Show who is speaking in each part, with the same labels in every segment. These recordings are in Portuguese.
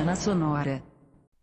Speaker 1: Semana Sonora.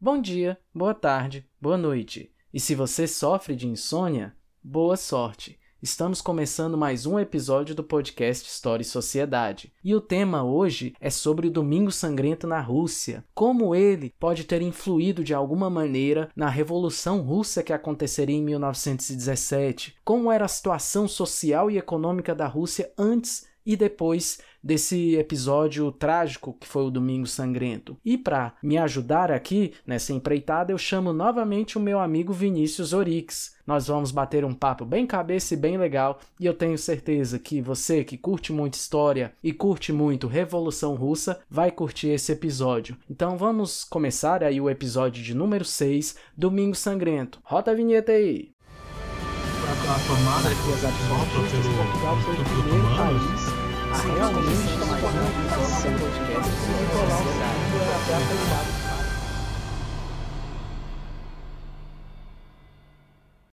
Speaker 2: Bom dia, boa tarde, boa noite. E se você sofre de insônia, boa sorte. Estamos começando mais um episódio do podcast História e Sociedade. E o tema hoje é sobre o Domingo Sangrento na Rússia. Como ele pode ter influído de alguma maneira na Revolução Russa que aconteceria em 1917. Como era a situação social e econômica da Rússia antes e depois desse episódio trágico que foi o Domingo Sangrento. E para me ajudar aqui nessa empreitada, eu chamo novamente o meu amigo Vinícius Orix. Nós vamos bater um papo bem cabeça e bem legal, e eu tenho certeza que você que curte muito história e curte muito Revolução Russa vai curtir esse episódio. Então vamos começar aí o episódio de número 6, Domingo Sangrento. Rota a vinheta aí.
Speaker 3: A tomada que Portugal foi o primeiro país
Speaker 2: a realmente uma podcast e Nicolau até apelidado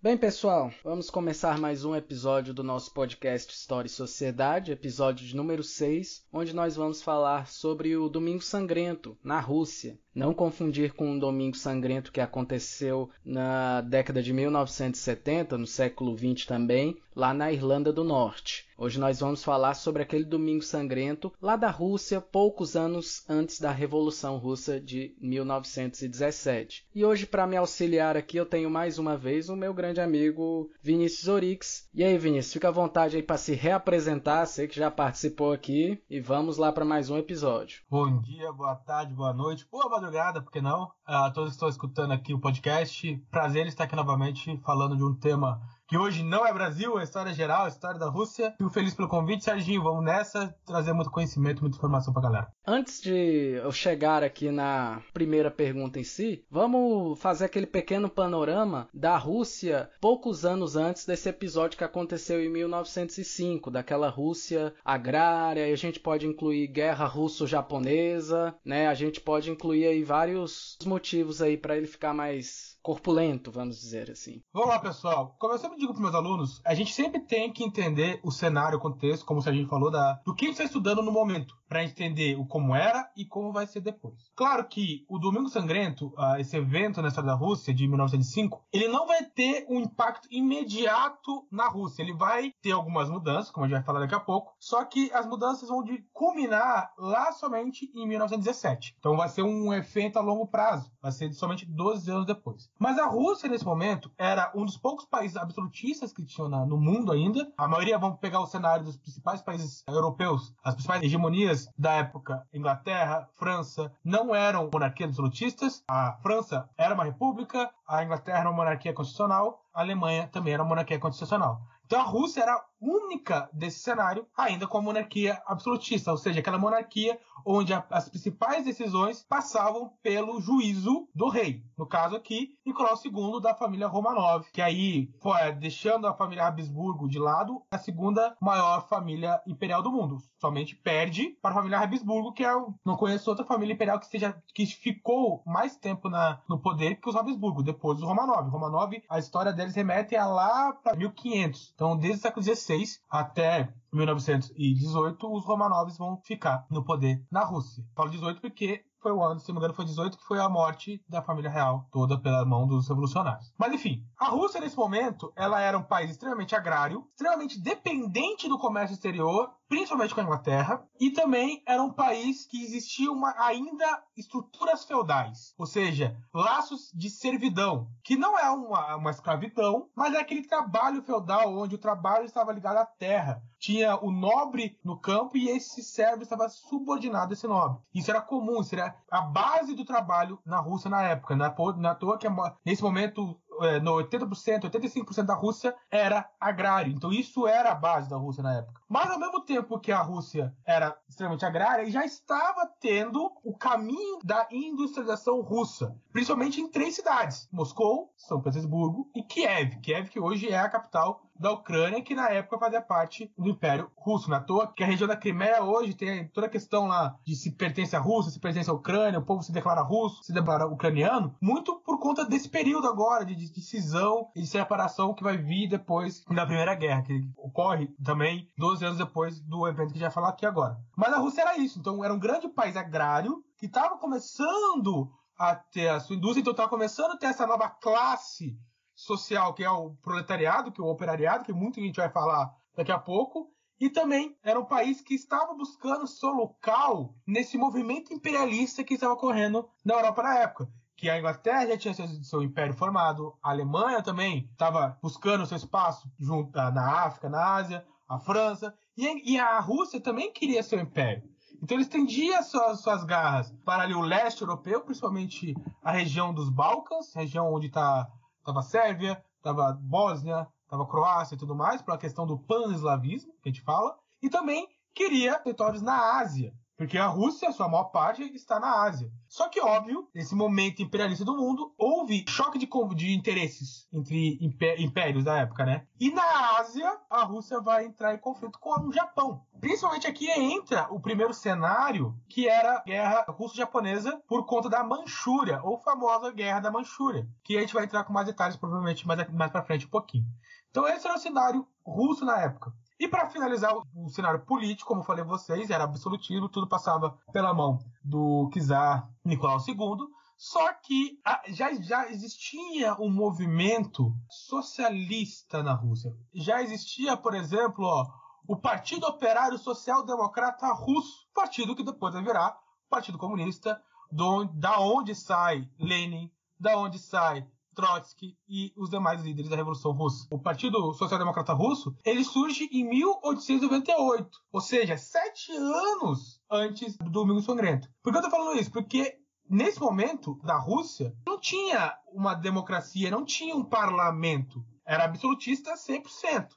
Speaker 2: Bem, pessoal, vamos começar mais um episódio do nosso podcast História e Sociedade, episódio de número 6, onde nós vamos falar sobre o Domingo Sangrento, na Rússia. Não confundir com o Domingo Sangrento que aconteceu na década de 1970, no século 20 também, lá na Irlanda do Norte. Hoje nós vamos falar sobre aquele Domingo Sangrento lá da Rússia, poucos anos antes da Revolução Russa de 1917. E hoje, para me auxiliar aqui, eu tenho mais uma vez o meu grande amigo Vinícius Orix. E aí, Vinícius, fica à vontade aí para se reapresentar, sei que já participou aqui, e vamos lá para mais um episódio.
Speaker 3: Bom dia, boa tarde, boa noite, boa madrugada, por que não? A todos que estão escutando aqui o podcast, prazer estar aqui novamente falando de um tema que hoje não é Brasil, é história geral, é história da Rússia. Fico feliz pelo convite, Serginho. Vamos nessa, trazer muito conhecimento, muita informação pra galera.
Speaker 2: Antes de eu chegar aqui na primeira pergunta em si, vamos fazer aquele pequeno panorama da Rússia poucos anos antes desse episódio que aconteceu em 1905, daquela Rússia agrária, e a gente pode incluir guerra russo-japonesa, né? A gente pode incluir aí vários motivos aí para ele ficar mais corpulento, vamos dizer assim.
Speaker 3: Vamos lá, pessoal. Como eu sempre digo para meus alunos, a gente sempre tem que entender o cenário, o contexto, como a gente falou, da, do que a gente está estudando no momento, para entender o como era e como vai ser depois. Claro que o Domingo Sangrento, uh, esse evento na história da Rússia de 1905, ele não vai ter um impacto imediato na Rússia. Ele vai ter algumas mudanças, como a gente vai falar daqui a pouco, só que as mudanças vão de culminar lá somente em 1917. Então vai ser um efeito a longo prazo, vai ser somente 12 anos depois. Mas a Rússia, nesse momento, era um dos poucos países absolutistas que tinham no mundo ainda. A maioria vão pegar o cenário dos principais países europeus, as principais hegemonias da época, Inglaterra, França, não eram monarquias absolutistas. A França era uma república, a Inglaterra era uma monarquia constitucional, a Alemanha também era uma monarquia constitucional. Então a Rússia era a única desse cenário ainda com a monarquia absolutista, ou seja, aquela monarquia onde a, as principais decisões passavam pelo juízo do rei. No caso aqui, Nicolau II da família Romanov, que aí, foi, deixando a família Habsburgo de lado, a segunda maior família imperial do mundo. Somente perde para a família Habsburgo, que é, não conheço outra família imperial que seja que ficou mais tempo na, no poder que os Habsburgo, depois dos Romanov. Romanov, a história deles remete a lá para 1500. Então, desde o século XVI até 1918, os Romanovs vão ficar no poder na Rússia. Falo 18 porque foi o ano, se não me engano, foi 18, que foi a morte da família real toda pela mão dos revolucionários. Mas enfim, a Rússia nesse momento, ela era um país extremamente agrário, extremamente dependente do comércio exterior, principalmente com a Inglaterra, e também era um país que existia uma, ainda estruturas feudais, ou seja, laços de servidão, que não é uma, uma escravidão, mas é aquele trabalho feudal onde o trabalho estava ligado à terra. Tinha o nobre no campo e esse servo estava subordinado a esse nobre. Isso era comum, isso era a base do trabalho na Rússia na época. Na, na toa que nesse momento é, no 80%, 85% da Rússia era agrário. Então isso era a base da Rússia na época. Mas ao mesmo tempo que a Rússia era extremamente agrária, já estava tendo o caminho da industrialização russa, principalmente em três cidades: Moscou, São Petersburgo e Kiev. Kiev que hoje é a capital da Ucrânia, que na época fazia parte do Império Russo. Na é toa que a região da Crimeia hoje tem toda a questão lá de se pertence à Rússia, se pertence à Ucrânia, o povo se declara russo, se declara ucraniano, muito por conta desse período agora de decisão e de separação que vai vir depois da Primeira Guerra, que ocorre também 12 anos depois do evento que a gente vai falar aqui agora. Mas a Rússia era isso, então era um grande país agrário que estava começando a ter a sua indústria, então estava começando a ter essa nova classe social, que é o proletariado, que é o operariado, que muita gente vai falar daqui a pouco, e também era um país que estava buscando seu local nesse movimento imperialista que estava ocorrendo na Europa na época. Que a Inglaterra já tinha seu, seu império formado, a Alemanha também estava buscando seu espaço junto na África, na Ásia, a França, e, e a Rússia também queria seu império. Então eles tendiam suas, suas garras para ali o leste europeu, principalmente a região dos Balcãs, região onde está Tava Sérvia, tava Bósnia, tava Croácia e tudo mais, pela questão do pan-eslavismo, que a gente fala, e também queria territórios na Ásia, porque a Rússia, sua maior parte, está na Ásia. Só que, óbvio, nesse momento imperialista do mundo, houve choque de, de interesses entre impérios da época, né? E na Ásia, a Rússia vai entrar em conflito com o Japão. Principalmente aqui entra o primeiro cenário, que era a guerra russo-japonesa por conta da Manchúria, ou famosa guerra da Manchúria, que a gente vai entrar com mais detalhes provavelmente mais, mais para frente um pouquinho. Então esse era o cenário russo na época. E para finalizar o, cenário político, como eu falei a vocês, era absolutismo, tudo passava pela mão do czar Nicolau II. Só que já, já existia um movimento socialista na Rússia. Já existia, por exemplo, ó, o Partido Operário Social Democrata Russo, partido que depois vai virar Partido Comunista, do, da onde sai Lenin, da onde sai Trotsky e os demais líderes da Revolução Russa. O Partido Social Democrata Russo ele surge em 1898, ou seja, sete anos antes do Domingo Sangrento. Por que eu estou falando isso? Porque nesse momento da Rússia não tinha uma democracia, não tinha um parlamento, era absolutista 100%,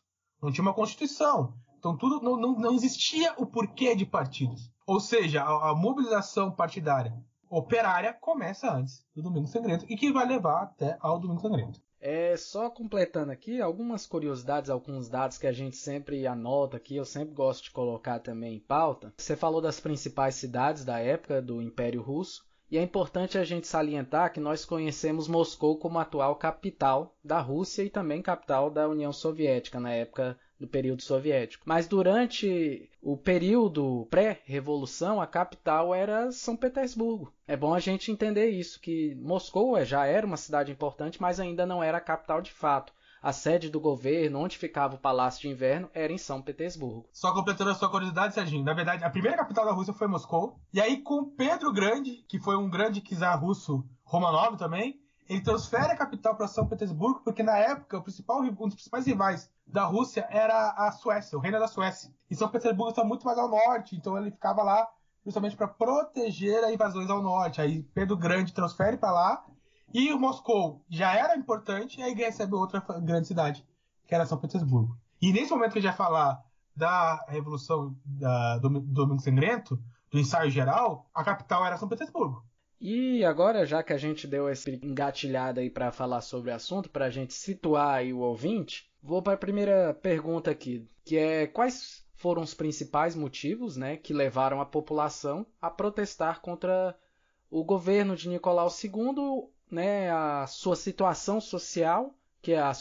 Speaker 3: não tinha uma constituição. Então tudo não, não, não existia o porquê de partidos. Ou seja, a, a mobilização partidária operária começa antes do Domingo Sangrento e que vai levar até ao Domingo Sangrento.
Speaker 2: É, só completando aqui algumas curiosidades, alguns dados que a gente sempre anota aqui, eu sempre gosto de colocar também em pauta. Você falou das principais cidades da época do Império Russo, e é importante a gente salientar que nós conhecemos Moscou como atual capital da Rússia e também capital da União Soviética na época do período soviético. Mas durante o período pré-revolução, a capital era São Petersburgo. É bom a gente entender isso, que Moscou é, já era uma cidade importante, mas ainda não era a capital de fato. A sede do governo, onde ficava o Palácio de Inverno, era em São Petersburgo.
Speaker 3: Só completando a sua curiosidade, Serginho, na verdade, a primeira capital da Rússia foi Moscou. E aí, com Pedro Grande, que foi um grande czar russo Romanov também, ele transfere a capital para São Petersburgo, porque na época o principal, um dos principais rivais da Rússia era a Suécia, o reino da Suécia. E São Petersburgo está muito mais ao norte, então ele ficava lá justamente para proteger as invasões ao norte. Aí Pedro Grande transfere para lá e Moscou já era importante, e aí recebe outra grande cidade, que era São Petersburgo. E nesse momento que a gente vai falar da Revolução da, do, do Domingo Sangrento, do ensaio geral, a capital era São Petersburgo.
Speaker 2: E agora, já que a gente deu essa engatilhada aí para falar sobre o assunto, para a gente situar aí o ouvinte, vou para a primeira pergunta aqui, que é quais foram os principais motivos né, que levaram a população a protestar contra o governo de Nicolau II, né, a sua situação social que é a,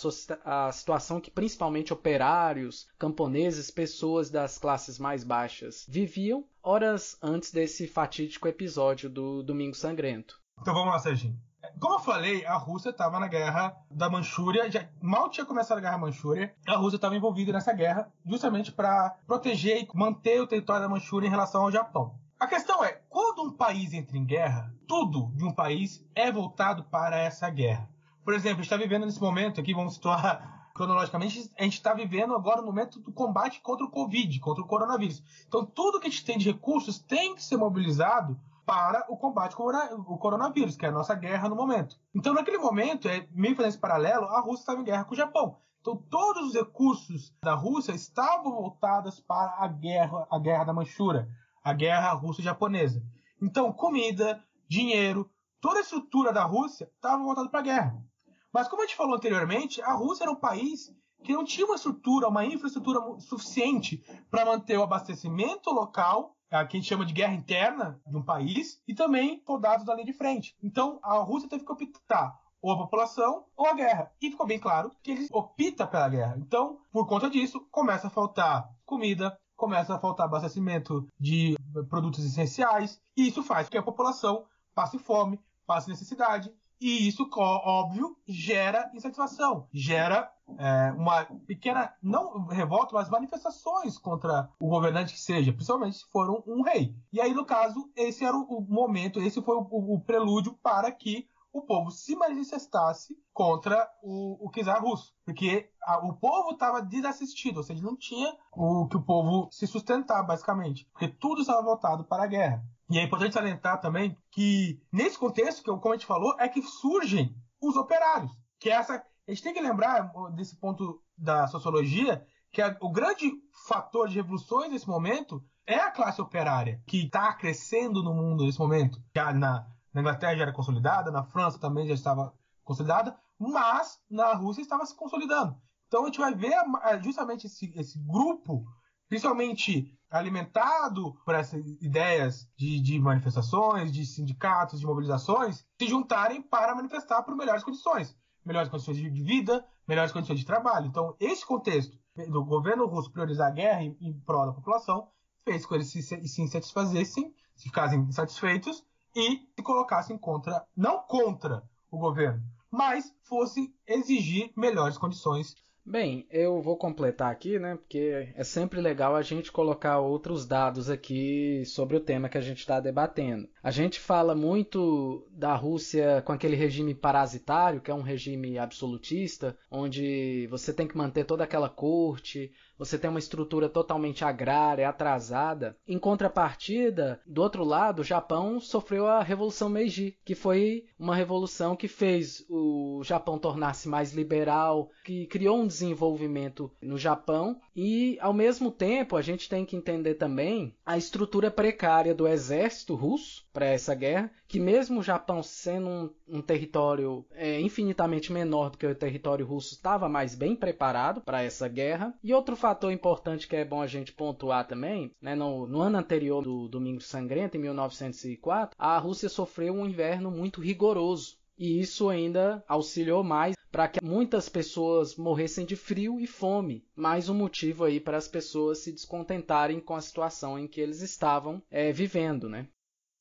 Speaker 2: a, situação que principalmente operários, camponeses, pessoas das classes mais baixas viviam horas antes desse fatídico episódio do Domingo Sangrento.
Speaker 3: Então vamos lá, Serginho. Como eu falei, a Rússia estava na guerra da Manchúria, já mal tinha começado a guerra Manchúria, a Rússia estava envolvida nessa guerra justamente para proteger e manter o território da Manchúria em relação ao Japão. A questão é, quando um país entra em guerra, tudo de um país é voltado para essa guerra. Por exemplo, a gente está vivendo nesse momento aqui, vamos situar cronologicamente, a gente está vivendo agora o momento do combate contra o Covid, contra o coronavírus. Então, tudo que a gente tem de recursos tem que ser mobilizado para o combate contra o coronavírus, que é a nossa guerra no momento. Então, naquele momento, é, meio fazendo esse paralelo, a Rússia estava em guerra com o Japão. Então, todos os recursos da Rússia estavam voltados para a guerra, a guerra da Manchúria, a guerra russo-japonesa. Então, comida, dinheiro, toda a estrutura da Rússia estava voltada para a guerra. Mas como a gente falou anteriormente, a Rússia era um país que não tinha uma estrutura, uma infraestrutura suficiente para manter o abastecimento local a que a gente chama de guerra interna de um país, e também soldados da linha de frente. Então, a Rússia teve que optar ou a população ou a guerra. E ficou bem claro que ele opta pela guerra. Então, por conta disso, começa a faltar comida, começa a faltar abastecimento de produtos essenciais, e isso faz com que a população passe fome, passe necessidade, e isso, óbvio, gera insatisfação, gera é, uma pequena, não revolta, mas manifestações contra o governante que seja, principalmente se for um, um rei. E aí, no caso, esse era o, o momento, esse foi o, o, prelúdio para que o povo se manifestasse contra o, o czar russo. Porque a, o povo estava desassistido, ou seja, não tinha o que o povo se sustentar, basicamente. Porque tudo estava voltado para a guerra. E é importante salientar também que, nesse contexto, que como a gente falou, é que surgem os operários. Que é essa. A gente tem que lembrar desse ponto da sociologia que a, o grande fator de revoluções nesse momento é a classe operária, que está crescendo no mundo nesse momento. Já na, na Inglaterra já era consolidada, na França também já estava consolidada, mas na Rússia estava se consolidando. Então a gente vai ver justamente esse, esse grupo, principalmente alimentado por essas ideias de, de, manifestações, de sindicatos, de mobilizações, se juntarem para manifestar por melhores condições. Melhores condições de vida, melhores condições de trabalho. Então, esse contexto do governo russo priorizar a guerra em, em prol da população fez com que eles se, se insatisfazessem, se ficassem insatisfeitos e se colocassem contra, não contra o governo, mas fossem exigir melhores condições
Speaker 2: Bem, eu vou completar aqui, né? Porque é sempre legal a gente colocar outros dados aqui sobre o tema que a gente está debatendo. A gente fala muito da Rússia com aquele regime parasitário, que é um regime absolutista, onde você tem que manter toda aquela corte, você tem uma estrutura totalmente agrária, atrasada. Em contrapartida, do outro lado, o Japão sofreu a Revolução Meiji, que foi uma revolução que fez o Japão tornar-se mais liberal, que criou um desenvolvimento no Japão e, ao mesmo tempo, a gente tem que entender também a estrutura precária do exército russo para essa guerra, que mesmo o Japão sendo um, um território é, infinitamente menor do que o território russo, estava mais bem preparado para essa guerra. E outro fator importante que é bom a gente pontuar também, né, no, no ano anterior do Domingo Sangrento, em 1904, a Rússia sofreu um inverno muito rigoroso. E isso ainda auxiliou mais para que muitas pessoas morressem de frio e fome. Mais um motivo aí para as pessoas se descontentarem com a situação em que eles estavam é, vivendo, né?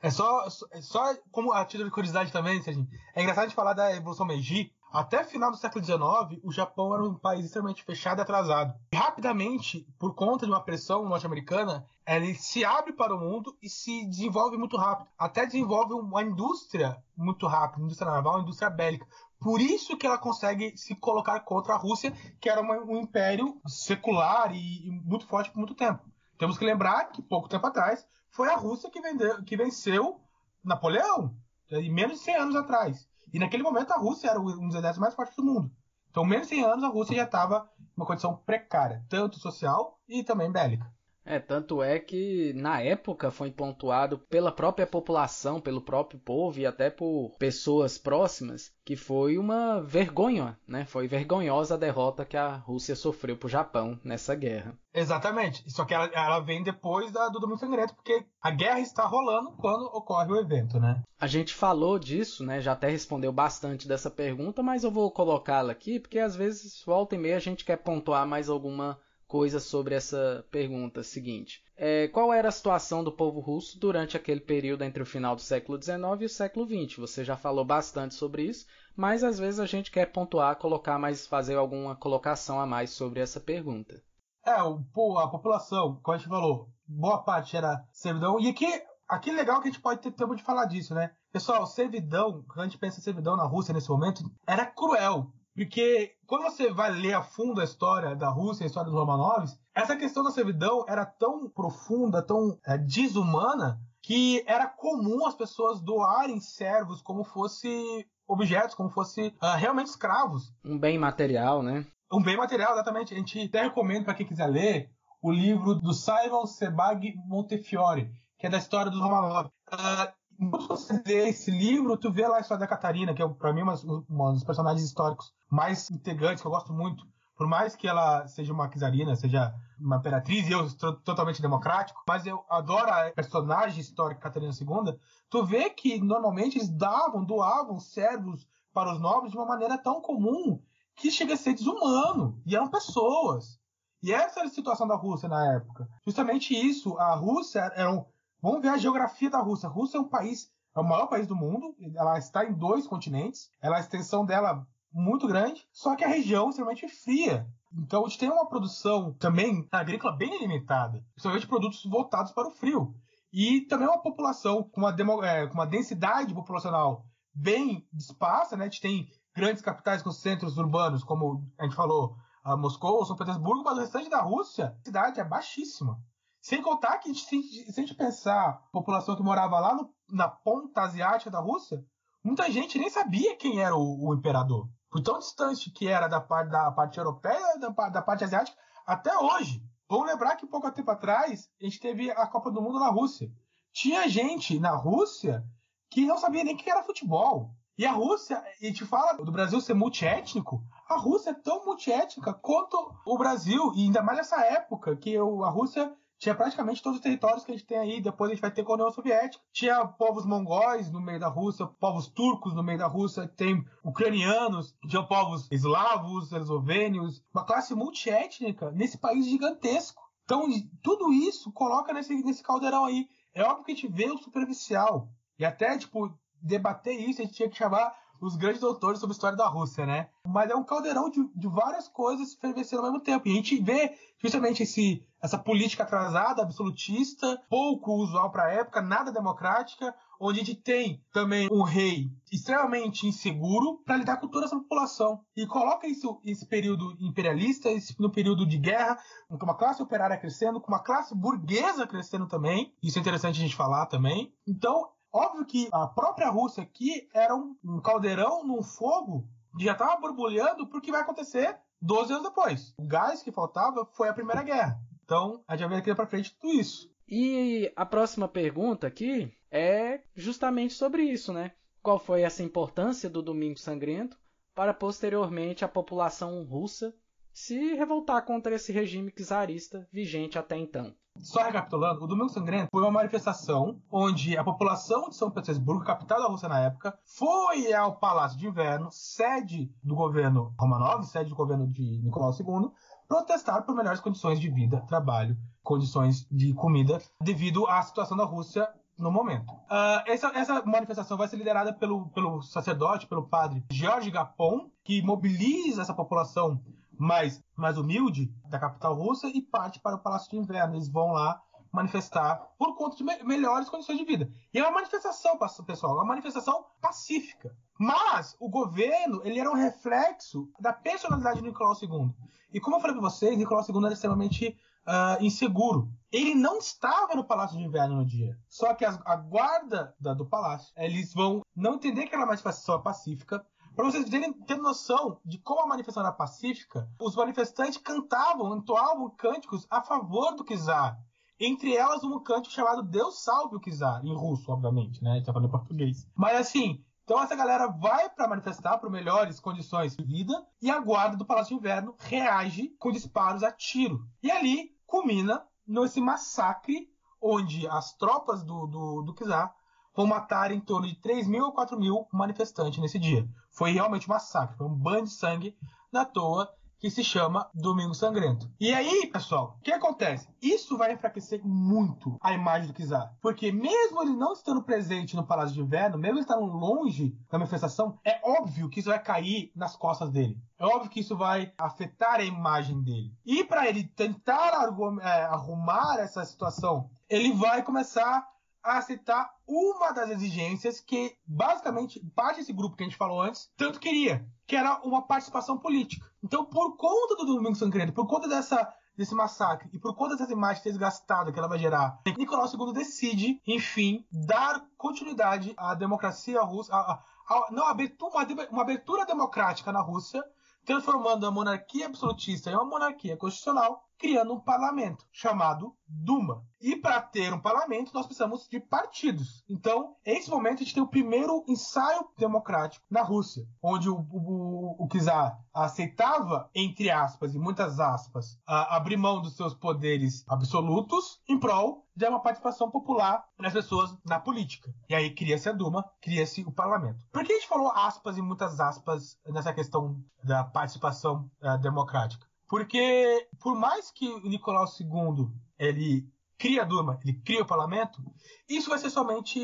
Speaker 3: É só, só como a título de curiosidade também, Serginho, é engraçado de falar da Revolução Meiji. Até final do século XIX, o Japão era um país extremamente fechado e atrasado. E rapidamente, por conta de uma pressão norte-americana, ele se abre para o mundo e se desenvolve muito rápido. Até desenvolve uma indústria muito rápida, indústria naval, indústria bélica. Por isso que ela consegue se colocar contra a Rússia, que era uma, um império secular e, e muito forte por muito tempo. Temos que lembrar que pouco tempo atrás foi a Rússia que, vendeu, que venceu Napoleão, menos de 100 anos atrás. E naquele momento a Rússia era um dos exércitos mais fortes do mundo. Então, menos de 100 anos a Rússia já estava em uma condição precária, tanto social e também bélica.
Speaker 2: É, tanto é que na época foi pontuado pela própria população, pelo próprio povo e até por pessoas próximas que foi uma vergonha, né? Foi vergonhosa a derrota que a Rússia sofreu pro Japão nessa guerra.
Speaker 3: Exatamente. Só que ela, ela vem depois da, do Domingo Sangrento, porque a guerra está rolando quando ocorre o evento, né?
Speaker 2: A gente falou disso, né? Já até respondeu bastante dessa pergunta, mas eu vou colocá-la aqui, porque às vezes volta e meia a gente quer pontuar mais alguma coisa sobre essa pergunta seguinte. É, qual era a situação do povo russo durante aquele período entre o final do século XIX e o século XX? Você já falou bastante sobre isso, mas às vezes a gente quer pontuar, colocar mais, fazer alguma colocação a mais sobre essa pergunta.
Speaker 3: É, a população, como a gente falou, boa parte era servidão. E aqui, aqui é legal que a gente pode ter tempo de falar disso, né? Pessoal, servidão, quando a gente pensa em servidão na Rússia nesse momento, era cruel. Porque quando você vai ler a fundo a história da Rússia, a história dos Romanovs, essa questão da servidão era tão profunda, tão é, desumana, que era comum as pessoas doarem servos como fosse objetos, como fosse uh, realmente escravos.
Speaker 2: Um bem material, né?
Speaker 3: Um bem material, exatamente. A gente até recomenda para quem quiser ler o livro do Simon Sebag Montefiore, que é da história dos Romanov. Uh, quando você lê esse livro, tu vê lá a história da Catarina, que é para mim uma, uma dos personagens históricos mais integrantes, que eu gosto muito. por mais que ela seja uma czarina, seja uma imperatriz, e eu sou totalmente democrático, mas eu adoro a personagem histórica Catarina II, tu vê que normalmente eles davam, doavam servos para os nobres de uma maneira tão comum que chega a ser desumano, e eram pessoas. E essa era a situação da Rússia na época. Justamente isso, a Rússia era um... Vamos ver a geografia da Rússia. A Rússia é um país, é o maior país do mundo, ela está em dois continentes, ela, a extensão dela muito grande, só que a região é extremamente fria. Então a gente tem uma produção também agrícola bem limitada, principalmente produtos voltados para o frio. E também uma população com uma, demo, é, com uma densidade populacional bem dispersa, né? A gente tem grandes capitais com centros urbanos, como a gente falou, Moscou, São Petersburgo, mas o restante da Rússia, a cidade é baixíssima. Sem contar que, se a gente pensar a população que morava lá no, na ponta asiática da Rússia, muita gente nem sabia quem era o, o imperador por tão distante que era da parte, da parte europeia da, da parte asiática até hoje. Vamos lembrar que pouco tempo atrás a gente teve a Copa do Mundo na Rússia. Tinha gente na Rússia que não sabia nem o que era futebol. E a Rússia, a gente fala do Brasil ser multiétnico, a Rússia é tão multiétnica quanto o Brasil, e ainda mais nessa época que a Rússia tinha praticamente todos os territórios que a gente tem aí, depois a gente vai ter com a União Soviética. Tinha povos mongóis no meio da Rússia, povos turcos no meio da Rússia, tem ucranianos, tinha povos eslavos, eslovênios, uma classe multiétnica nesse país gigantesco. Então, tudo isso coloca nesse, nesse caldeirão aí. É óbvio que a gente vê o superficial. E até, tipo, debater isso, a gente tinha que chamar os grandes doutores sobre a história da Rússia, né? Mas é um caldeirão de, de várias coisas fervescendo ao mesmo tempo. E a gente vê justamente esse, essa política atrasada, absolutista, pouco usual para a época, nada democrática, onde a gente tem também um rei extremamente inseguro para lidar com toda essa população. E coloca isso, esse período imperialista, esse, no período de guerra, com uma classe operária crescendo, com uma classe burguesa crescendo também. Isso é interessante a gente falar também. Então, Óbvio que a própria Rússia aqui era um, um caldeirão num fogo que já estava borbulhando porque vai acontecer 12 anos depois. O gás que faltava foi a Primeira Guerra. Então, a gente vai ver aqui para frente tudo isso.
Speaker 2: E a próxima pergunta aqui é justamente sobre isso, né? Qual foi essa importância do Domingo Sangrento para posteriormente a população russa se revoltar contra esse regime czarista vigente até então?
Speaker 3: Só recapitulando, o Domingo Sangrento foi uma manifestação onde a população de São Petersburgo, capital da Rússia na época, foi ao Palácio de Inverno, sede do governo Romanov, sede do governo de Nicolau II, protestar por melhores condições de vida, trabalho, condições de comida, devido à situação da Rússia no momento. Uh, essa, essa, manifestação vai ser liderada pelo, pelo sacerdote, pelo padre George Gapon, que mobiliza essa população mais, mais humilde da capital russa e parte para o Palácio de Inverno. Eles vão lá manifestar por conta de me melhores condições de vida. E é uma manifestação, pessoal, é uma manifestação pacífica. Mas o governo, ele era um reflexo da personalidade de Nicolau II. E como eu falei para vocês, Nicolau II era extremamente uh, inseguro. Ele não estava no Palácio de Inverno no dia. Só que a, a guarda da, do palácio, eles vão não entender que aquela manifestação é pacífica, para vocês terem, ter noção de como a manifestação era pacífica, os manifestantes cantavam, entoavam cânticos a favor do czar. Entre elas, um cântico chamado Deus salve o czar, em russo, obviamente, né? A gente tá falando em português. Mas assim, então essa galera vai para manifestar por melhores condições de vida e a guarda do Palácio de Inverno reage com disparos a tiro. E ali culmina nesse massacre onde as tropas do, do, do czar vão matar em torno de 3 mil ou 4 mil manifestantes nesse dia. Foi realmente um massacre, foi um banho de sangue na toa que se chama Domingo Sangrento. E aí, pessoal, o que acontece? Isso vai enfraquecer muito a imagem do Kizar. Porque mesmo ele não estando presente no Palácio de Inverno, mesmo ele estando longe da manifestação, é óbvio que isso vai cair nas costas dele. É óbvio que isso vai afetar a imagem dele. E para ele tentar é, arrumar essa situação, ele vai começar a aceitar uma das exigências que, basicamente, parte desse grupo que a gente falou antes, tanto queria, que era uma participação política. Então, por conta do Domingo Sangrento, por conta dessa, desse massacre e por conta dessas imagens desgastadas que ela vai gerar, Nicolau II decide, enfim, dar continuidade à democracia russa, a, a, a, não, uma, uma abertura democrática na Rússia, transformando a monarquia absolutista em uma monarquia constitucional criando um parlamento chamado Duma. E para ter um parlamento, nós precisamos de partidos. Então, nesse momento, a gente tem o primeiro ensaio democrático na Rússia, onde o, o, o czar aceitava, entre aspas e muitas aspas, abrir mão dos seus poderes absolutos em prol de uma participação popular das pessoas na política. E aí cria-se a Duma, cria-se o parlamento. Por que a gente falou aspas e muitas aspas nessa questão da participação uh, democrática? Porque, por mais que Nicolau II ele cria a Duma, ele cria o parlamento, isso vai ser somente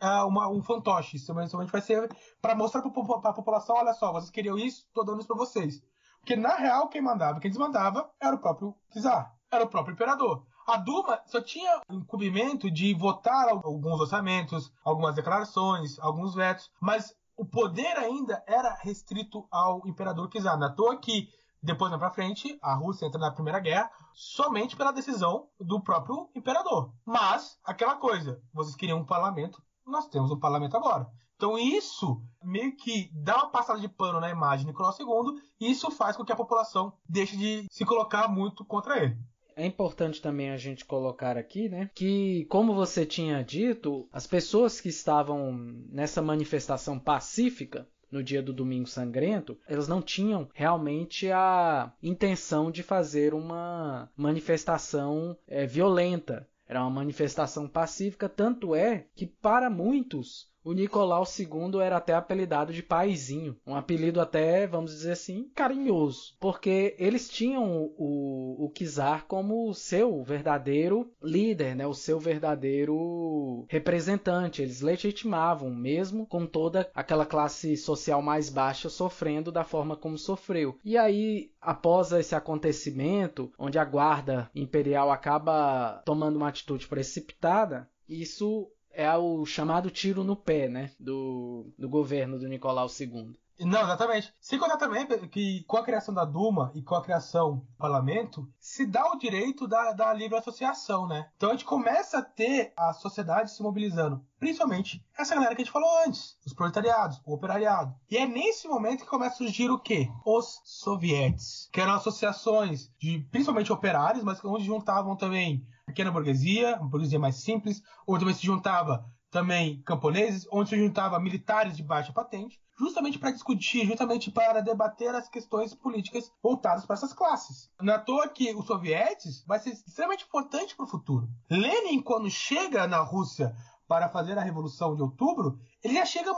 Speaker 3: uh, uma, um fantoche. Isso somente vai ser para mostrar para a população: olha só, vocês queriam isso, estou dando isso para vocês. Porque, na real, quem mandava, quem desmandava era o próprio czar, era o próprio imperador. A Duma só tinha o incumbimento de votar alguns orçamentos, algumas declarações, alguns vetos, mas o poder ainda era restrito ao imperador czar. Não é toa que depois, mais pra frente, a Rússia entra na Primeira Guerra somente pela decisão do próprio imperador. Mas, aquela coisa, vocês queriam um parlamento, nós temos um parlamento agora. Então isso meio que dá uma passada de pano na imagem de Nicolau II e isso faz com que a população deixe de se colocar muito contra ele.
Speaker 2: É importante também a gente colocar aqui, né, que como você tinha dito, as pessoas que estavam nessa manifestação pacífica no dia do Domingo Sangrento, elas não tinham realmente a intenção de fazer uma manifestação é, violenta. Era uma manifestação pacífica, tanto é que para muitos o Nicolau II era até apelidado de paizinho, um apelido até, vamos dizer assim, carinhoso, porque eles tinham o, o Kizar como o seu verdadeiro líder, né, o seu verdadeiro representante. Eles legitimavam, mesmo com toda aquela classe social mais baixa sofrendo da forma como sofreu. E aí, após esse acontecimento, onde a guarda imperial acaba tomando uma atitude precipitada, isso é o chamado tiro no pé, né? Do, do governo do Nicolau II.
Speaker 3: Não, exatamente. Sem contar também que com a criação da Duma e com a criação do parlamento, se dá o direito da, da livre associação, né? Então a gente começa a ter a sociedade se mobilizando. Principalmente essa galera que a gente falou antes, os proletariados, o operariado. E é nesse momento que começa a surgir o quê? Os sovietes, que eram associações de principalmente operários, mas onde juntavam também pequena burguesia, uma burguesia mais simples, onde também se juntava também camponeses, onde se juntava militares de baixa patente, justamente para discutir, justamente para debater as questões políticas voltadas para essas classes. Não é toa que os sovietes vai ser extremamente importante para o futuro. Lenin, quando chega na Rússia para fazer a Revolução de Outubro, ele já chega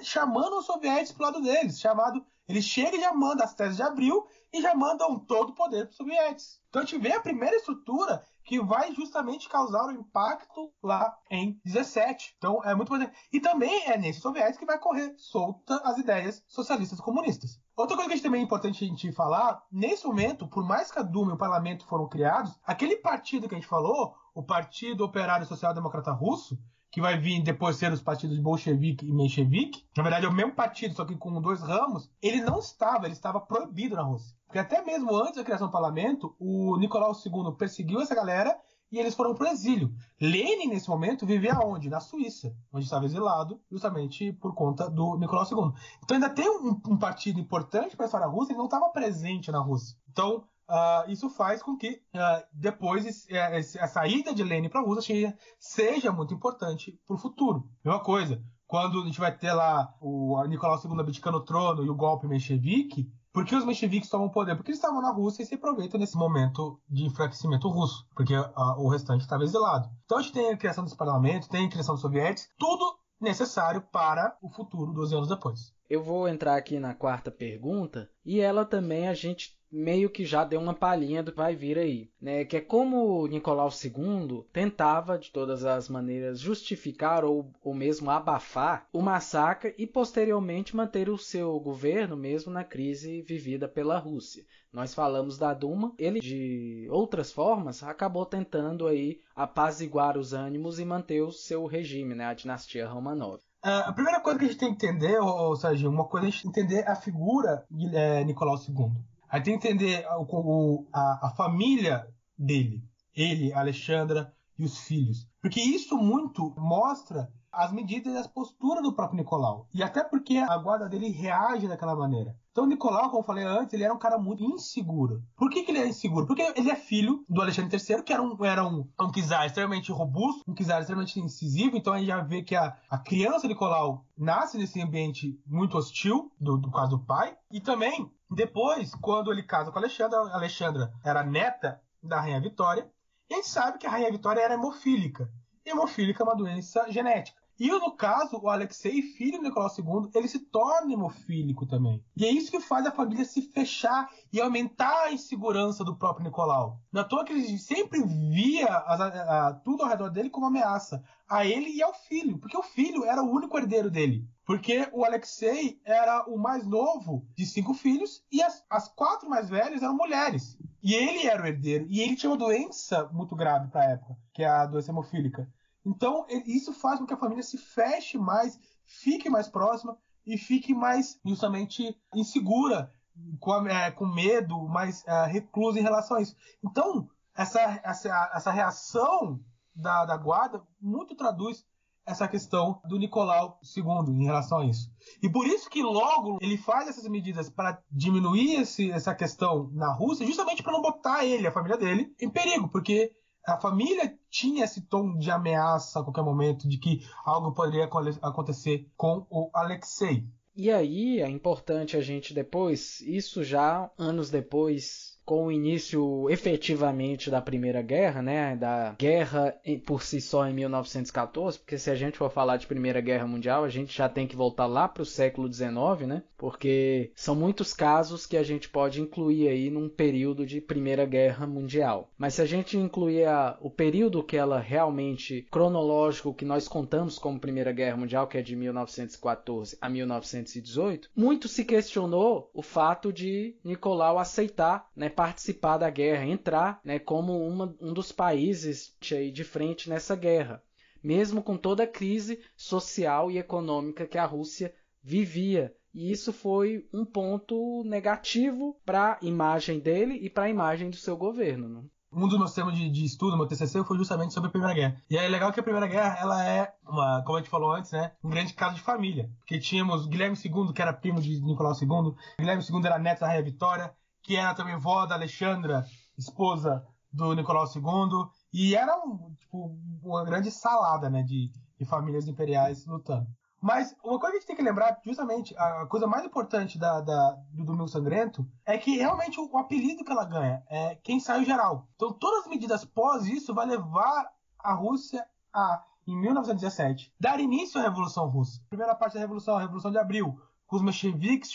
Speaker 3: chamando os sovietes para o lado deles, chamado ele chega e já manda as teses de abril e já mandam todo o poder para os sovietes. Então a gente vê a primeira estrutura que vai justamente causar o impacto lá em 17. Então é muito importante. E também é nesse soviético que vai correr solta as ideias socialistas comunistas. Outra coisa que também é importante a gente falar, nesse momento, por mais que a Duma e o parlamento foram criados, aquele partido que a gente falou, o Partido Operário Social Democrata Russo, que vai vir depois ser os partidos bolchevique e menchevique, na verdade é o mesmo partido, só que com dois ramos, ele não estava, ele estava proibido na Rússia. Porque até mesmo antes da criação do parlamento, o Nicolau II perseguiu essa galera e eles foram para o exílio. Lenin, nesse momento, vivia onde? Na Suíça, onde estava exilado, justamente por conta do Nicolau II. Então ainda tem um, um partido importante para a história russa, ele não estava presente na Rússia. Então, Uh, isso faz com que uh, depois esse, a saída de Lenin para a Rússia seja muito importante para o futuro. Mesma coisa, quando a gente vai ter lá o Nicolau II abdicando o trono e o golpe menchevique, por que os mencheviques tomam poder? Porque eles estavam na Rússia e se aproveitam nesse momento de enfraquecimento russo, porque uh, o restante estava exilado. Então a gente tem a criação desse parlamento, tem a criação dos soviéticos, tudo necessário para o futuro 12 anos depois.
Speaker 2: Eu vou entrar aqui na quarta pergunta e ela também a gente meio que já deu uma palhinha do que vai vir aí, né? Que é como Nicolau II tentava de todas as maneiras justificar ou, ou mesmo abafar o massacre e posteriormente manter o seu governo mesmo na crise vivida pela Rússia. Nós falamos da Duma, ele de outras formas acabou tentando aí apaziguar os ânimos e manter o seu regime, né? A dinastia Romanov.
Speaker 3: Uh, a primeira coisa que a gente tem que entender, ou, Sérgio, uma coisa é a gente entender a figura de é, Nicolau II. Aí tem que entender o, o, a, a família dele, ele, Alexandra e os filhos. Porque isso muito mostra as medidas e as posturas do próprio Nicolau. E até porque a guarda dele reage daquela maneira. Então, Nicolau, como eu falei antes, ele era um cara muito inseguro. Por que, que ele é inseguro? Porque ele é filho do Alexandre III, que era um, era um, um czar extremamente robusto, um czar extremamente incisivo. Então, a gente já vê que a, a criança Nicolau nasce nesse ambiente muito hostil, do, do caso do pai. E também, depois, quando ele casa com a Alexandra, a Alexandra era neta da Rainha Vitória. E a gente sabe que a Rainha Vitória era hemofílica. Hemofílica é uma doença genética. E no caso, o Alexei, filho do Nicolau II, ele se torna hemofílico também. E é isso que faz a família se fechar e aumentar a insegurança do próprio Nicolau. Na toa que ele sempre via a, a, tudo ao redor dele como ameaça. A ele e ao filho. Porque o filho era o único herdeiro dele. Porque o Alexei era o mais novo de cinco filhos e as, as quatro mais velhas eram mulheres. E ele era o herdeiro. E ele tinha uma doença muito grave para a época, que é a doença hemofílica. Então, isso faz com que a família se feche mais, fique mais próxima e fique mais, justamente, insegura, com, é, com medo, mais é, reclusa em relação a isso. Então, essa, essa, essa reação da, da guarda muito traduz essa questão do Nicolau II em relação a isso. E por isso que logo ele faz essas medidas para diminuir esse, essa questão na Rússia, justamente para não botar ele, a família dele, em perigo, porque a família tinha esse tom de ameaça a qualquer momento de que algo poderia acontecer com o Alexei.
Speaker 2: E aí é importante a gente depois, isso já anos depois, com o início efetivamente da Primeira Guerra, né, da guerra por si só em 1914, porque se a gente for falar de Primeira Guerra Mundial, a gente já tem que voltar lá para o século XIX, né, porque são muitos casos que a gente pode incluir aí num período de Primeira Guerra Mundial. Mas se a gente incluir a, o período que ela realmente cronológico que nós contamos como Primeira Guerra Mundial, que é de 1914 a 1918, muito se questionou o fato de Nicolau aceitar, né, participar da guerra, entrar né, como uma, um dos países de frente nessa guerra, mesmo com toda a crise social e econômica que a Rússia vivia. E isso foi um ponto negativo para a imagem dele e para a imagem do seu governo. Né?
Speaker 3: Um dos meus temas de, de estudo, meu TCC, foi justamente sobre a Primeira Guerra. E é legal que a Primeira Guerra, ela é, uma, como a gente falou antes, né, um grande caso de família. Porque tínhamos Guilherme II, que era primo de Nicolau II, Guilherme II era neto da Rainha Vitória, que era também vó da Alexandra, esposa do Nicolau II, e era um, tipo, uma grande salada né, de, de famílias imperiais lutando. Mas uma coisa que a gente tem que lembrar, justamente, a coisa mais importante da, da, do Domingo Sangrento é que realmente o, o, apelido que ela ganha é quem sai geral. Então todas as medidas pós isso vai levar a Rússia a, em 1917, dar início à Revolução Russa. Primeira parte da Revolução, a Revolução de Abril, com os mencheviques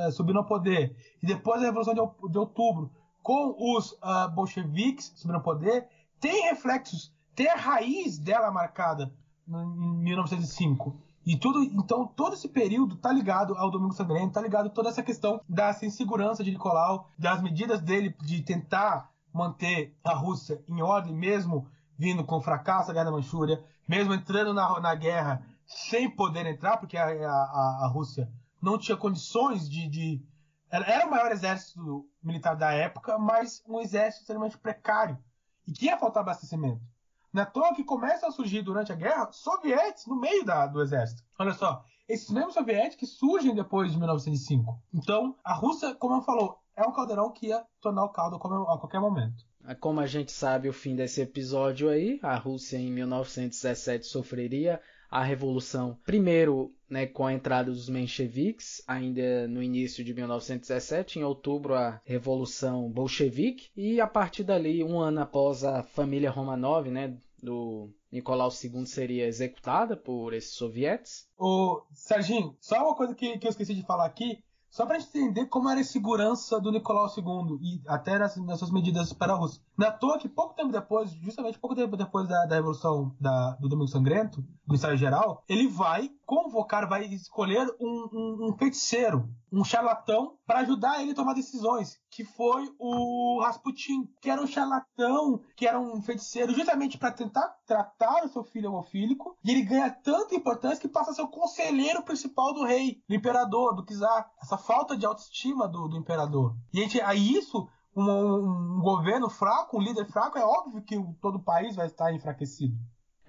Speaker 3: é, subindo ao poder, e depois a Revolução de, Outubro, com os uh, bolcheviques subindo ao poder, tem reflexos, tem a raiz dela marcada em 1905. E tudo, então todo esse período tá ligado ao Domingo Sangrento, tá ligado a toda essa questão da insegurança de Nicolau, das medidas dele de tentar manter a Rússia em ordem, mesmo vindo com fracasso da Guerra da Manchúria, mesmo entrando na, na guerra sem poder entrar, porque a, a, a Rússia não tinha condições de, de. Era o maior exército militar da época, mas um exército extremamente precário e que ia faltar abastecimento. Na é toa que começam a surgir durante a guerra sovietes no meio da, do exército. Olha só, esses mesmos sovietes que surgem depois de 1905. Então, a Rússia, como eu falou, é um caldeirão que ia tornar o caldo a qualquer momento.
Speaker 2: Como a gente sabe, o fim desse episódio aí, a Rússia em 1917 sofreria a revolução, primeiro né, com a entrada dos mencheviques, ainda no início de 1917, em outubro a revolução bolchevique, e a partir dali, um ano após a família Romanov, né, do Nicolau II seria executada por esses sovietes.
Speaker 3: O Serginho, só uma coisa que, que eu esqueci de falar aqui, só para entender como era a segurança do Nicolau II e até nas, suas medidas para a Rússia. Na toa que pouco tempo depois, justamente pouco tempo depois da, da Revolução da, do Domingo Sangrento, do ensaio geral, ele vai convocar, vai escolher um, um, um feiticeiro, um charlatão, para ajudar ele a tomar decisões, que foi o Rasputin, que era um charlatão, que era um feiticeiro, justamente para tentar tratar o seu filho homofílico, e ele ganha tanta importância que passa a ser o conselheiro principal do rei, do imperador, do czar. Essa falta de autoestima do, do imperador. E a gente, aí isso um, um, governo fraco, um líder fraco, é óbvio que todo o país vai estar enfraquecido.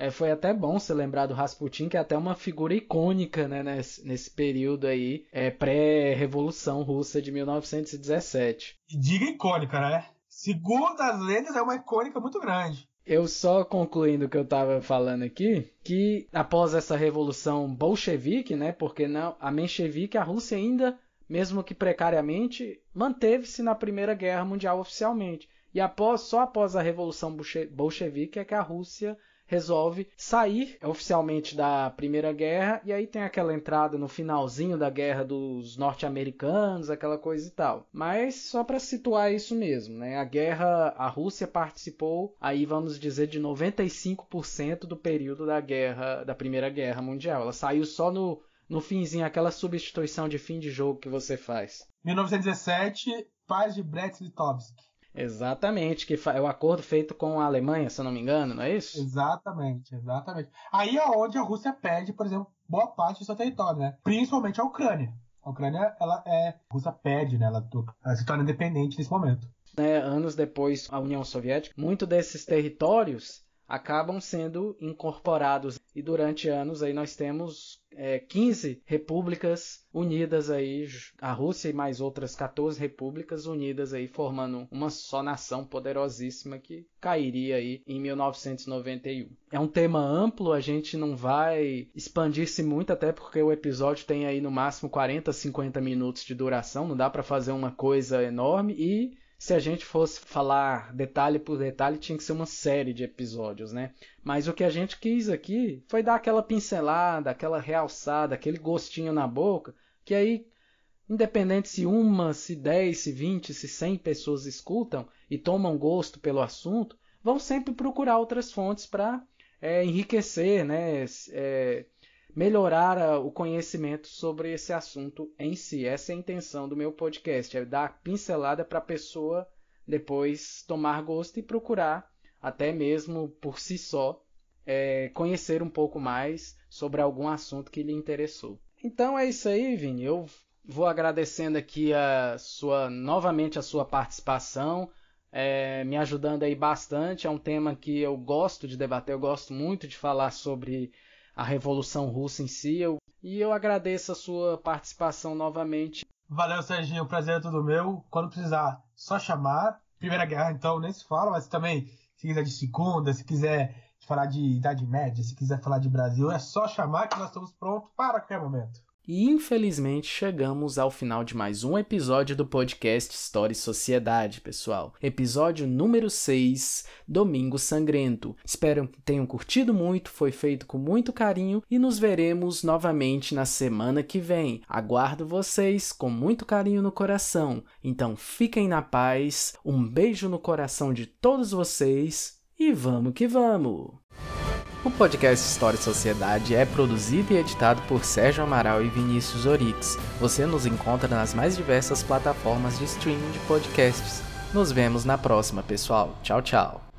Speaker 2: É, foi até bom você lembrar do Rasputin, que é até uma figura icônica né, nesse, nesse período aí, é, pré-revolução russa de 1917.
Speaker 3: E diga icônica, né? Segundo as lendas, é uma icônica muito grande.
Speaker 2: Eu só concluindo o que eu estava falando aqui, que após essa revolução bolchevique, né, porque não, a menchevique, a Rússia ainda, mesmo que precariamente, manteve-se na Primeira Guerra Mundial oficialmente. E após, só após a revolução bolchevique é que a Rússia resolve sair oficialmente da Primeira Guerra e aí tem aquela entrada no finalzinho da guerra dos norte-americanos, aquela coisa e tal. Mas só para situar isso mesmo, né? A guerra, a Rússia participou aí vamos dizer de 95% do período da guerra, da Primeira Guerra Mundial. Ela saiu só no no finzinho, aquela substituição de fim de jogo que você faz.
Speaker 3: 1917, paz de Brest-Litovsk.
Speaker 2: Exatamente, que é o acordo feito com a Alemanha, se eu não me engano, não é isso?
Speaker 3: Exatamente, exatamente. Aí é onde a Rússia perde, por exemplo, boa parte do seu território, né? Principalmente a Ucrânia. A Ucrânia, ela é. A Rússia perde, né? Ela, ela se torna independente nesse momento.
Speaker 2: É, anos depois, a União Soviética, muitos desses territórios acabam sendo incorporados e durante anos aí nós temos é, 15 repúblicas unidas aí, a Rússia e mais outras 14 repúblicas unidas aí formando uma só nação poderosíssima que cairia aí em 1991. É um tema amplo, a gente não vai expandir-se muito até porque o episódio tem aí no máximo 40, 50 minutos de duração, não dá para fazer uma coisa enorme e se a gente fosse falar detalhe por detalhe, tinha que ser uma série de episódios, né? Mas o que a gente quis aqui foi dar aquela pincelada, aquela realçada, aquele gostinho na boca, que aí, independente se uma, se dez, se vinte, se cem pessoas escutam e tomam gosto pelo assunto, vão sempre procurar outras fontes para é, enriquecer, né? É, melhorar o conhecimento sobre esse assunto em si. Essa é a intenção do meu podcast, é dar pincelada para a pessoa depois tomar gosto e procurar, até mesmo por si só, é, conhecer um pouco mais sobre algum assunto que lhe interessou. Então é isso aí, Vini. Eu vou agradecendo aqui a sua novamente a sua participação, é, me ajudando aí bastante. É um tema que eu gosto de debater, eu gosto muito de falar sobre a Revolução Russa em si. Eu, e eu agradeço a sua participação novamente.
Speaker 3: Valeu, Serginho. O prazer é todo meu. Quando precisar, só chamar. Primeira Guerra, então, nem se fala, mas também, se quiser de segunda, se quiser falar de Idade Média, se quiser falar de Brasil, é só chamar que nós estamos prontos para qualquer momento.
Speaker 2: E infelizmente chegamos ao final de mais um episódio do podcast História e Sociedade, pessoal. Episódio número 6, Domingo Sangrento. Espero que tenham curtido muito, foi feito com muito carinho e nos veremos novamente na semana que vem. Aguardo vocês com muito carinho no coração. Então fiquem na paz, um beijo no coração de todos vocês e vamos que vamos! O podcast História e Sociedade é produzido e editado por Sérgio Amaral e Vinícius Orix. Você nos encontra nas mais diversas plataformas de streaming de podcasts. Nos vemos na próxima, pessoal. Tchau, tchau.